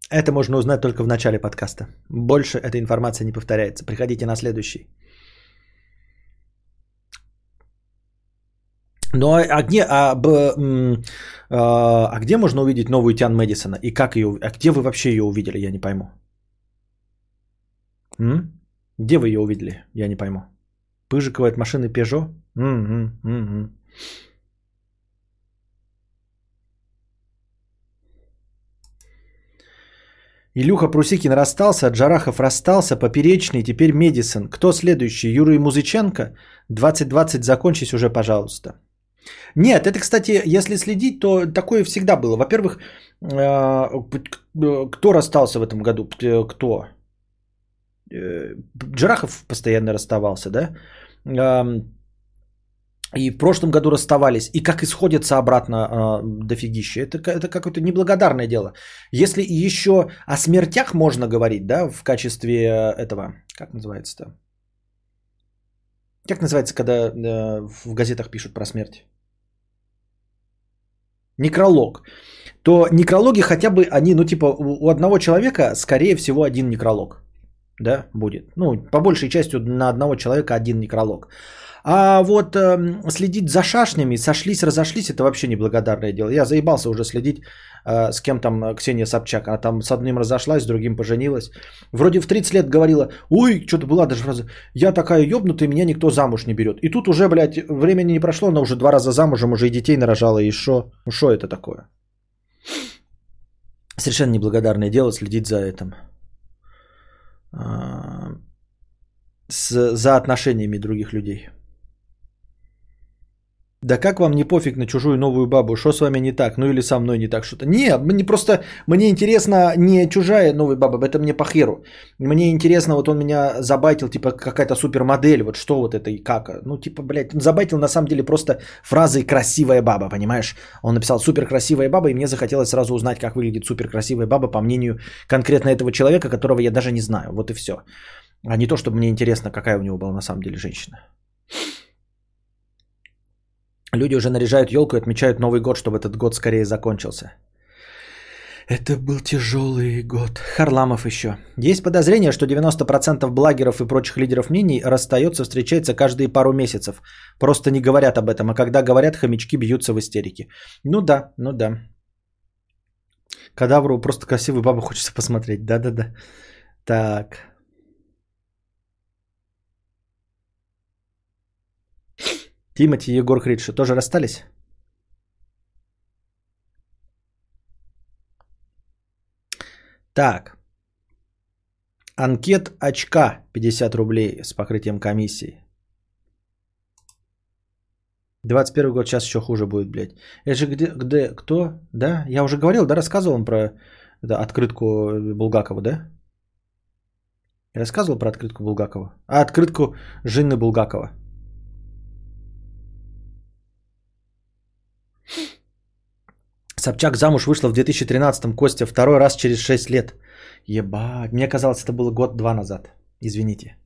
Это можно узнать только в начале подкаста. Больше эта информация не повторяется. Приходите на следующий. Ну а, а где, а, б, а, а где можно увидеть новую Тян Мэдисона? И как ее, а где вы вообще ее увидели, я не пойму. М? Где вы ее увидели, я не пойму. Пыжиковая от машины Peugeot? Угу, угу. Илюха Прусикин расстался, Джарахов расстался, Поперечный, теперь Медисон. Кто следующий? Юрий Музыченко? 2020 закончись уже, пожалуйста. Нет, это, кстати, если следить, то такое всегда было. Во-первых, э, кто расстался в этом году? Кто? Э, Джарахов постоянно расставался, да? И в прошлом году расставались, и как исходятся обратно э, дофигища. Это, это какое-то неблагодарное дело. Если еще о смертях можно говорить, да, в качестве этого, как называется-то? Как называется, когда э, в газетах пишут про смерть? Некролог. То некрологи хотя бы они, ну типа у одного человека, скорее всего, один некролог. Да, будет. Ну, по большей части на одного человека один некролог. А вот э, следить за шашнями, сошлись, разошлись, это вообще неблагодарное дело. Я заебался уже следить, э, с кем там э, Ксения Собчак. Она там с одним разошлась, с другим поженилась. Вроде в 30 лет говорила, ой, что-то была даже фраза, я такая ёбнутая, меня никто замуж не берет. И тут уже, блядь, времени не прошло, она уже два раза замужем, уже и детей нарожала, и шо? Шо это такое? Совершенно неблагодарное дело следить за этим. А, с, за отношениями других людей. Да как вам не пофиг на чужую новую бабу? Что с вами не так? Ну или со мной не так что-то? Не, мне просто, мне интересно не чужая новая баба, это мне по херу. Мне интересно, вот он меня забайтил, типа какая-то супермодель, вот что вот это и как. Ну типа, блядь, забайтил на самом деле просто фразой «красивая баба», понимаешь? Он написал «супер красивая баба», и мне захотелось сразу узнать, как выглядит супер красивая баба по мнению конкретно этого человека, которого я даже не знаю. Вот и все. А не то, чтобы мне интересно, какая у него была на самом деле женщина. Люди уже наряжают елку и отмечают Новый год, чтобы этот год скорее закончился. Это был тяжелый год. Харламов еще. Есть подозрение, что 90% благеров и прочих лидеров мнений расстается, встречается каждые пару месяцев. Просто не говорят об этом, а когда говорят, хомячки бьются в истерике. Ну да, ну да. Кадавру просто красивую бабу хочется посмотреть. Да-да-да. Так. Тимати и Егор Крид, тоже расстались? Так. Анкет очка 50 рублей с покрытием комиссии. 21 год сейчас еще хуже будет, блядь. Это же где, где, кто? Да? Я уже говорил, да, рассказывал про это, открытку Булгакова, да? Я рассказывал про открытку Булгакова. А открытку Жены Булгакова. Собчак замуж вышла в 2013-м, Костя, второй раз через 6 лет. Ебать, мне казалось, это было год-два назад. Извините.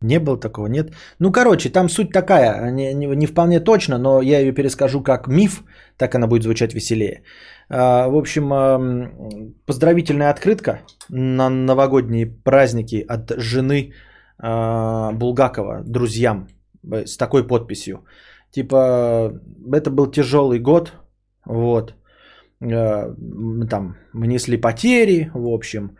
Не было такого, нет? Ну, короче, там суть такая, не, не, не вполне точно, но я ее перескажу как миф, так она будет звучать веселее. А, в общем, поздравительная открытка на новогодние праздники от жены а, Булгакова друзьям с такой подписью. Типа, это был тяжелый год, вот, там внесли потери, в общем,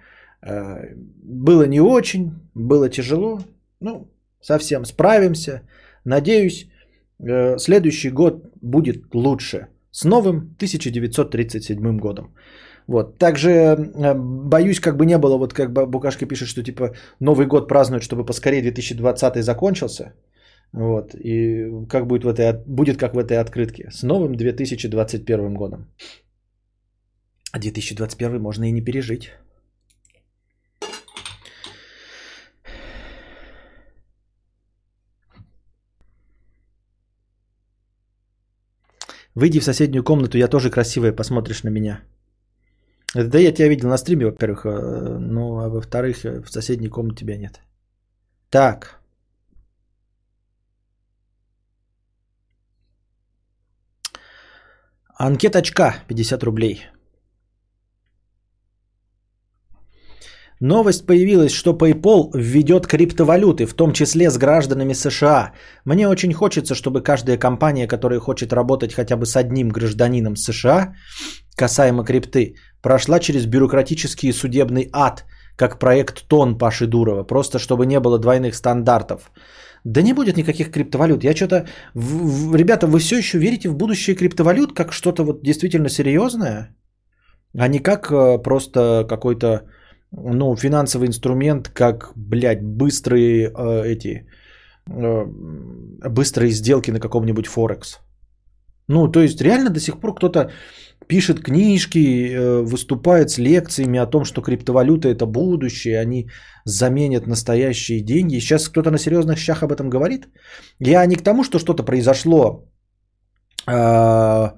было не очень, было тяжело, ну, совсем справимся. Надеюсь, э, следующий год будет лучше. С новым 1937 годом. Вот. Также э, боюсь, как бы не было, вот как Букашка пишет, что типа Новый год празднуют, чтобы поскорее 2020 закончился. Вот. И как будет, в этой, будет как в этой открытке. С новым 2021 годом. А 2021 можно и не пережить. Выйди в соседнюю комнату, я тоже красивая, посмотришь на меня. Да я тебя видел на стриме, во-первых, э, ну а во-вторых, э, в соседней комнате тебя нет. Так. Анкеточка 50 рублей. Новость появилась, что PayPal введет криптовалюты, в том числе с гражданами США. Мне очень хочется, чтобы каждая компания, которая хочет работать хотя бы с одним гражданином США, касаемо крипты, прошла через бюрократический судебный ад, как проект ТОН Паши Дурова, просто чтобы не было двойных стандартов. Да не будет никаких криптовалют. Я что-то... Ребята, вы все еще верите в будущее криптовалют как что-то вот действительно серьезное? А не как э, просто какой-то ну, финансовый инструмент, как, блядь, быстрые э, эти, э, быстрые сделки на каком-нибудь Форекс. Ну, то есть реально до сих пор кто-то пишет книжки, э, выступает с лекциями о том, что криптовалюта это будущее, они заменят настоящие деньги. Сейчас кто-то на серьезных щах об этом говорит. Я не к тому, что что-то произошло э,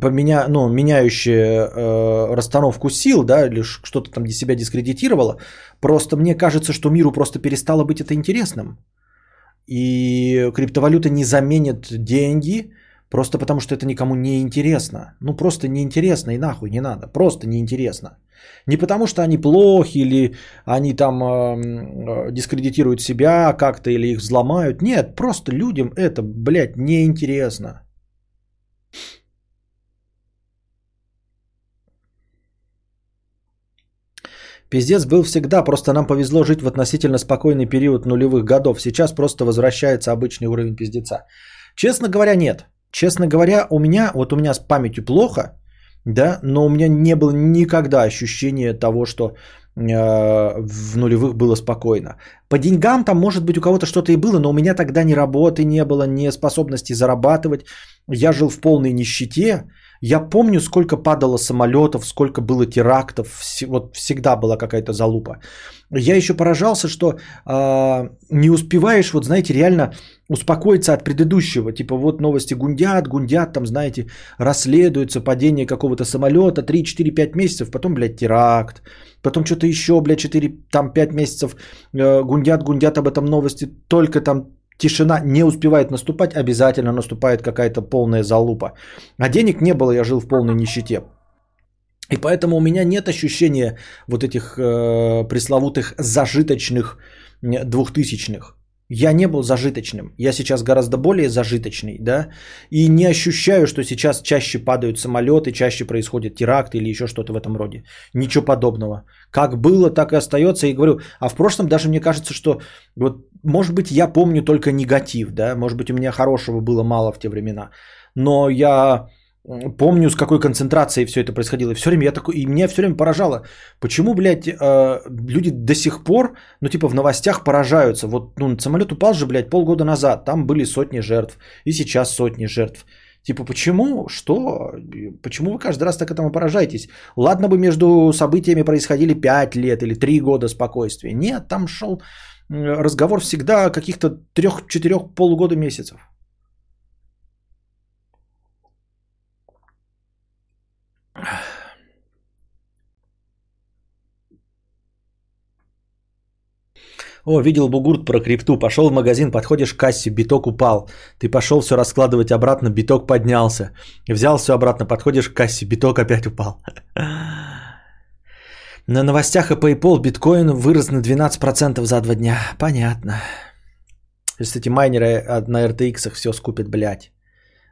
поменя, ну, меняющее э, расстановку сил, да, или что-то там себя дискредитировало. Просто мне кажется, что миру просто перестало быть это интересным. И криптовалюта не заменит деньги, просто потому что это никому не интересно. Ну, просто неинтересно и нахуй не надо. Просто неинтересно. Не потому что они плохи или они там э, дискредитируют себя как-то или их взломают. Нет, просто людям это, блядь, неинтересно. Пиздец был всегда, просто нам повезло жить в относительно спокойный период нулевых годов. Сейчас просто возвращается обычный уровень пиздеца. Честно говоря, нет. Честно говоря, у меня, вот у меня с памятью плохо, да, но у меня не было никогда ощущения того, что э, в нулевых было спокойно. По деньгам там, может быть, у кого-то что-то и было, но у меня тогда ни работы не было, ни способности зарабатывать. Я жил в полной нищете, я помню, сколько падало самолетов, сколько было терактов, вот всегда была какая-то залупа. Я еще поражался, что э, не успеваешь, вот знаете, реально успокоиться от предыдущего. Типа вот новости гундят, гундят, там, знаете, расследуется падение какого-то самолета 3, 4, 5 месяцев, потом, блядь, теракт, потом что-то еще, блядь, 4, там 5 месяцев э, гундят, гундят об этом новости, только там тишина не успевает наступать, обязательно наступает какая-то полная залупа. А денег не было, я жил в полной нищете. И поэтому у меня нет ощущения вот этих э, пресловутых зажиточных двухтысячных. Я не был зажиточным. Я сейчас гораздо более зажиточный, да, и не ощущаю, что сейчас чаще падают самолеты, чаще происходят теракты или еще что-то в этом роде. Ничего подобного. Как было, так и остается. И говорю, а в прошлом даже мне кажется, что вот, может быть, я помню только негатив, да, может быть, у меня хорошего было мало в те времена. Но я помню, с какой концентрацией все это происходило. И все время я такой, и меня все время поражало, почему, блядь, э, люди до сих пор, ну, типа, в новостях поражаются. Вот, ну, самолет упал же, блядь, полгода назад, там были сотни жертв, и сейчас сотни жертв. Типа, почему? Что? Почему вы каждый раз так этому поражаетесь? Ладно бы между событиями происходили 5 лет или 3 года спокойствия. Нет, там шел разговор всегда о каких-то 3-4 полугода месяцев. О, видел бугурт про крипту. Пошел в магазин, подходишь к кассе, биток упал. Ты пошел все раскладывать обратно, биток поднялся. Взял все обратно, подходишь к кассе, биток опять упал. На новостях и PayPal биткоин вырос на 12% за два дня. Понятно. Эти майнеры на RTX все скупят, блядь.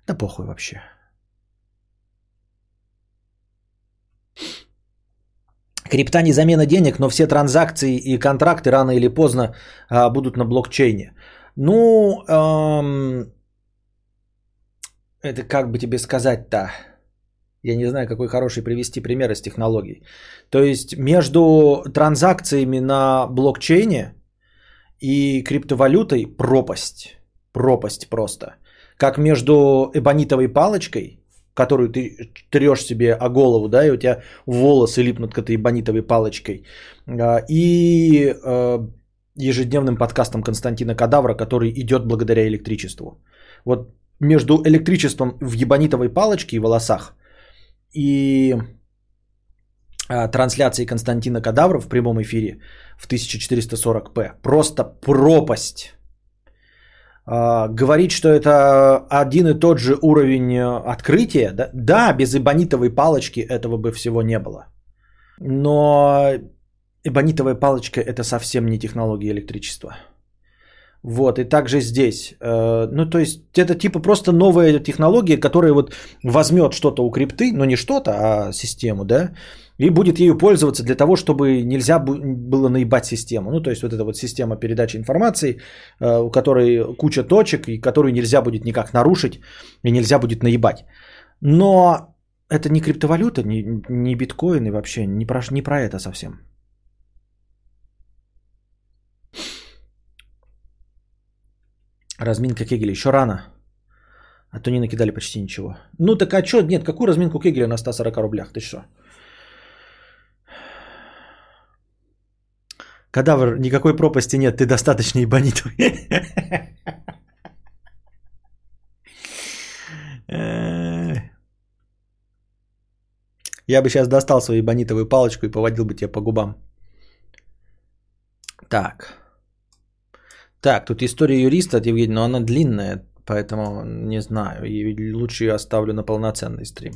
Да похуй вообще. Крипта не замена денег, но все транзакции и контракты рано или поздно а, будут на блокчейне. Ну, эм, это как бы тебе сказать-то? Я не знаю, какой хороший привести пример из технологий. То есть между транзакциями на блокчейне и криптовалютой пропасть. Пропасть просто. Как между эбонитовой палочкой которую ты трешь себе о голову, да, и у тебя волосы липнут к этой бонитовой палочкой. А, и э, ежедневным подкастом Константина Кадавра, который идет благодаря электричеству. Вот между электричеством в ебанитовой палочке и волосах и а, трансляцией Константина Кадавра в прямом эфире в 1440p. Просто пропасть. А, говорить, что это один и тот же уровень э, открытия, да, да, без эбонитовой палочки этого бы всего не было. Но эбонитовая палочка это совсем не технология электричества. Вот, и также здесь. Э, ну, то есть, это типа просто новая технология, которая вот возьмет что-то у крипты, ну не что-то, а систему, да, и будет ею пользоваться для того, чтобы нельзя было наебать систему. Ну, то есть вот эта вот система передачи информации, э, у которой куча точек, и которую нельзя будет никак нарушить, и нельзя будет наебать. Но это не криптовалюта, не, не биткоин, и вообще не про, не про это совсем. Разминка Кегеля еще рано. А то не накидали почти ничего. Ну так а что? Нет, какую разминку Кегеля на 140 рублях? Ты что? Кадавр, никакой пропасти нет, ты достаточно ебанитовый. Я бы сейчас достал свою ебанитовую палочку и поводил бы тебя по губам. Так. Так, тут история юриста от Евгения, но она длинная, поэтому не знаю. И лучше ее оставлю на полноценный стрим.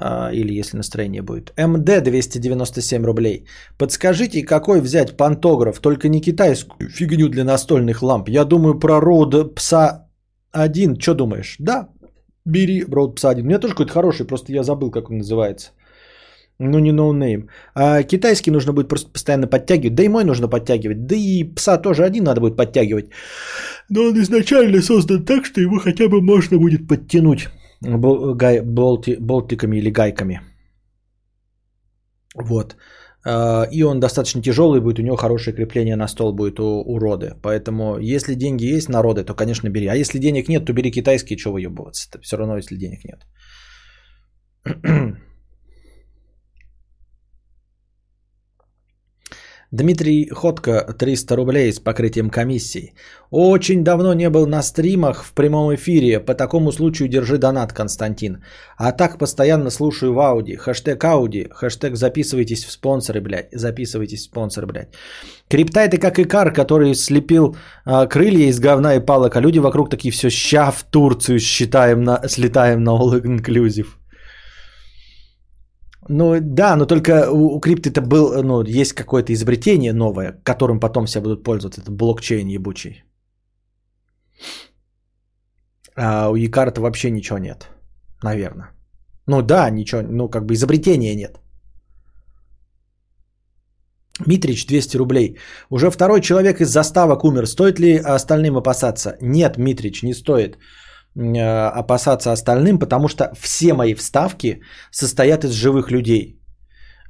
А, или если настроение будет. МД 297 рублей. Подскажите, какой взять пантограф, только не китайскую фигню для настольных ламп. Я думаю про Rode PSA 1. Что думаешь? Да, бери Rode PSA 1. У меня тоже какой-то хороший, просто я забыл, как он называется. Ну, не no name. Ну а китайский нужно будет просто постоянно подтягивать. Да и мой нужно подтягивать. Да и PSA тоже один надо будет подтягивать. Но он изначально создан так, что его хотя бы можно будет подтянуть болтиками или гайками. Вот. А, и он достаточно тяжелый будет, у него хорошее крепление на стол будет у, у роды. Поэтому, если деньги есть на роды, то, конечно, бери. А если денег нет, то бери китайский, что выебываться. Это все равно, если денег нет. Дмитрий Ходко, 300 рублей с покрытием комиссии. Очень давно не был на стримах в прямом эфире. По такому случаю держи донат, Константин. А так постоянно слушаю в Ауди. Хэштег Ауди. Хэштег записывайтесь в спонсоры, блядь. Записывайтесь в спонсоры, блядь. Крипта это как Икар, который слепил а, крылья из говна и палок. А люди вокруг такие все ща в Турцию считаем на, слетаем на All Inclusive. Ну да, но только у, у крипты это был, ну, есть какое-то изобретение новое, которым потом все будут пользоваться. Это блокчейн ебучий. А у Якарта вообще ничего нет. Наверное. Ну да, ничего, ну как бы изобретения нет. Митрич 200 рублей. Уже второй человек из заставок умер. Стоит ли остальным опасаться? Нет, Митрич, не стоит. Э, опасаться остальным, потому что все мои вставки состоят из живых людей.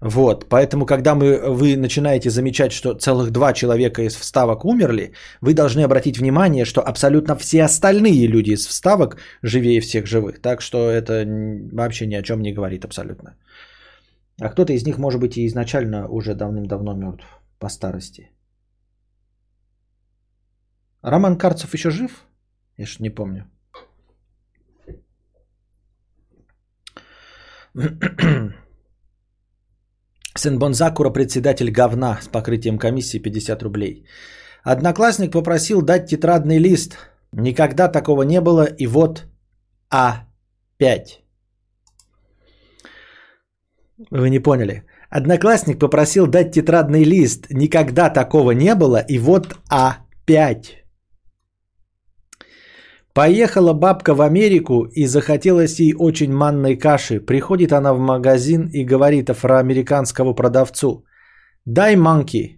Вот, поэтому, когда мы, вы начинаете замечать, что целых два человека из вставок умерли, вы должны обратить внимание, что абсолютно все остальные люди из вставок живее всех живых. Так что это вообще ни о чем не говорит абсолютно. А кто-то из них, может быть, и изначально уже давным-давно мертв по старости. Роман Карцев еще жив? Я ж не помню. Сенбон Закура, председатель говна с покрытием комиссии 50 рублей. Одноклассник попросил дать тетрадный лист. Никогда такого не было. И вот А5. Вы не поняли. Одноклассник попросил дать тетрадный лист. Никогда такого не было. И вот А5. Поехала бабка в Америку и захотелось ей очень манной каши. Приходит она в магазин и говорит афроамериканскому продавцу. Дай манки.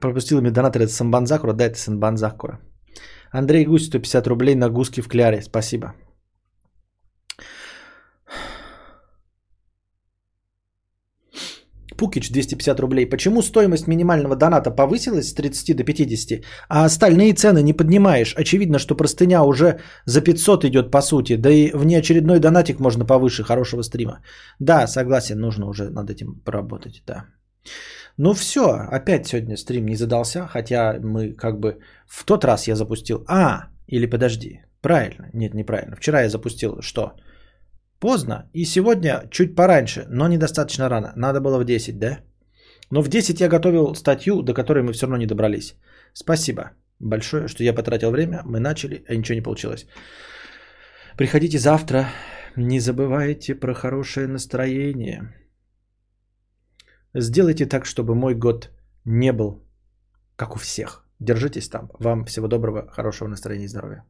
Пропустил мне донатор это Самбанзакура. Да, это Самбанзакура. Андрей Гусь, 150 рублей на гуски в кляре. Спасибо. Пукич 250 рублей. Почему стоимость минимального доната повысилась с 30 до 50, а остальные цены не поднимаешь? Очевидно, что простыня уже за 500 идет по сути, да и внеочередной донатик можно повыше хорошего стрима. Да, согласен, нужно уже над этим поработать, да. Ну все, опять сегодня стрим не задался, хотя мы как бы в тот раз я запустил... А, или подожди, правильно, нет, неправильно. Вчера я запустил что? Поздно, и сегодня чуть пораньше, но недостаточно рано. Надо было в 10, да? Но в 10 я готовил статью, до которой мы все равно не добрались. Спасибо большое, что я потратил время, мы начали, а ничего не получилось. Приходите завтра, не забывайте про хорошее настроение. Сделайте так, чтобы мой год не был как у всех. Держитесь там. Вам всего доброго, хорошего настроения и здоровья.